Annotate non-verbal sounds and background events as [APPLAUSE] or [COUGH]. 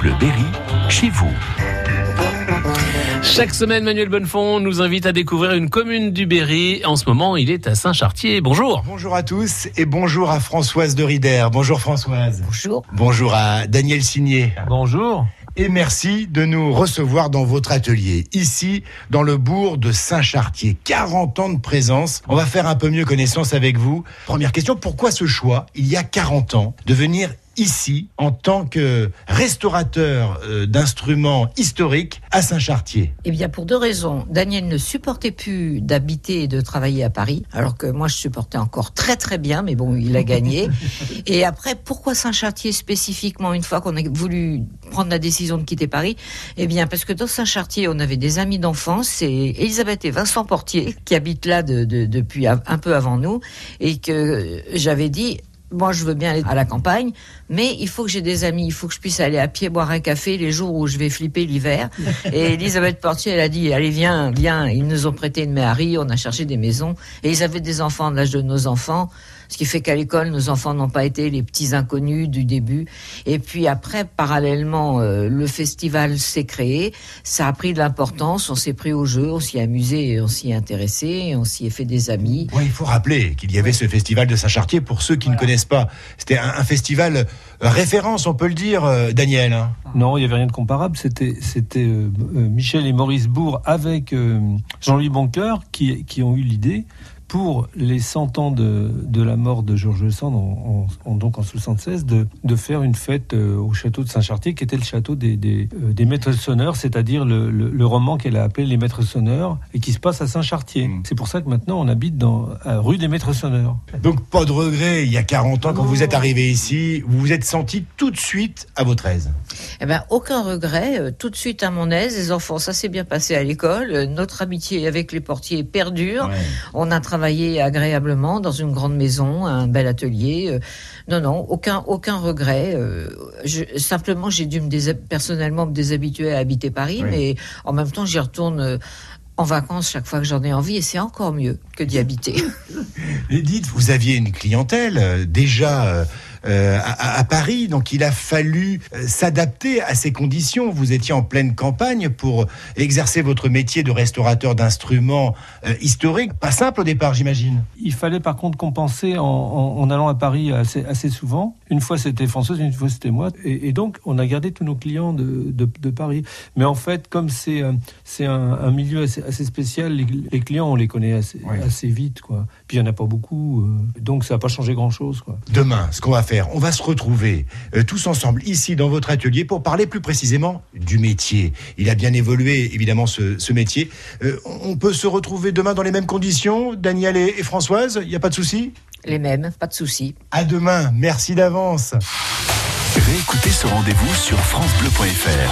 Bleu Berry, chez vous. Chaque semaine, Manuel Bonnefond nous invite à découvrir une commune du Berry. En ce moment, il est à Saint-Chartier. Bonjour. Bonjour à tous et bonjour à Françoise de Rider. Bonjour Françoise. Bonjour. Bonjour à Daniel Signé. Bonjour. Et merci de nous recevoir dans votre atelier, ici, dans le bourg de Saint-Chartier. 40 ans de présence. On va faire un peu mieux connaissance avec vous. Première question, pourquoi ce choix, il y a 40 ans, de venir ici en tant que restaurateur euh, d'instruments historiques à Saint-Chartier Eh bien, pour deux raisons. Daniel ne supportait plus d'habiter et de travailler à Paris, alors que moi, je supportais encore très très bien, mais bon, il a gagné. [LAUGHS] et après, pourquoi Saint-Chartier spécifiquement, une fois qu'on a voulu prendre la décision de quitter Paris? Eh bien, parce que dans Saint-Chartier, on avait des amis d'enfance, c'est Elisabeth et Vincent Portier, qui habitent là de, de, depuis un peu avant nous, et que j'avais dit, moi, je veux bien aller à la campagne, mais il faut que j'ai des amis, il faut que je puisse aller à pied boire un café les jours où je vais flipper l'hiver. [LAUGHS] Et Elisabeth Portier, elle a dit, allez, viens, viens. Ils nous ont prêté une méhari, on a cherché des maisons, et ils avaient des enfants de l'âge de nos enfants. Ce qui fait qu'à l'école, nos enfants n'ont pas été les petits inconnus du début. Et puis après, parallèlement, euh, le festival s'est créé. Ça a pris de l'importance. On s'est pris au jeu, on s'y est amusé, on s'y est intéressé, on s'y est fait des amis. Oui, il faut rappeler qu'il y avait ce festival de Saint-Chartier. Pour ceux qui ne connaissent c'était un, festival euh, référence, on peut le dire, euh, Daniel. Hein. Non, il n'y avait rien de comparable. C'était euh, Michel et Maurice Bourg avec Jean-Louis Boncoeur qui ont eu l'idée pour les 100 ans de, de, la mort de Georges Sand, en, en, donc en 76, de, de faire une fête euh, au château de Saint-Chartier, qui était le château des, des, euh, des maîtres sonneurs, c'est-à-dire le, le, le, roman qu'elle a appelé Les maîtres sonneurs, et qui se passe à Saint-Chartier. Mmh. C'est pour ça que maintenant on habite dans à rue des maîtres sonneurs. Donc pas de regret, il y a 40 ans, quand vous êtes arrivé ici, vous vous êtes senti tout de suite à votre aise? Eh ben, aucun regret, euh, tout de suite à mon aise. Les enfants, ça s'est bien passé à l'école. Notre amitié avec les portiers perdure. Ouais. On a travaillé agréablement dans une grande maison, un bel atelier. Non, non, aucun, aucun regret. Je, simplement, j'ai dû me personnellement me déshabituer à habiter Paris, oui. mais en même temps, j'y retourne en vacances chaque fois que j'en ai envie et c'est encore mieux que d'y habiter. [LAUGHS] Et dites, vous aviez une clientèle euh, déjà euh, à, Paris, donc il a fallu euh, s'adapter à ces conditions. Vous étiez en pleine campagne pour exercer votre métier de restaurateur d'instruments euh, historiques. Pas simple au départ, j'imagine. Il fallait par contre compenser en, allant à Paris assez, souvent. Une fois c'était Françoise, une fois c'était moi. Et, et, donc on a gardé tous nos clients de, de, de Paris. Mais en fait, comme c'est c'est un, un, milieu assez, assez spécial, les, les, clients on les connaît assez, ouais. assez vite. Quoi. Puis il n'y en a pas beaucoup. euh, donc ça n'a pas changé grand-chose. Demain, ce qu'on va faire, on va se retrouver euh, tous ensemble ici dans votre atelier pour parler plus précisément du métier. Il a bien évolué, évidemment, ce, ce métier. Euh, on peut se retrouver demain dans les mêmes conditions, Daniel et, et Françoise? Il n'y a pas de souci? Les mêmes, pas de souci. À demain, merci d'avance. Réécoutez ce rendez-vous sur FranceBleu.fr.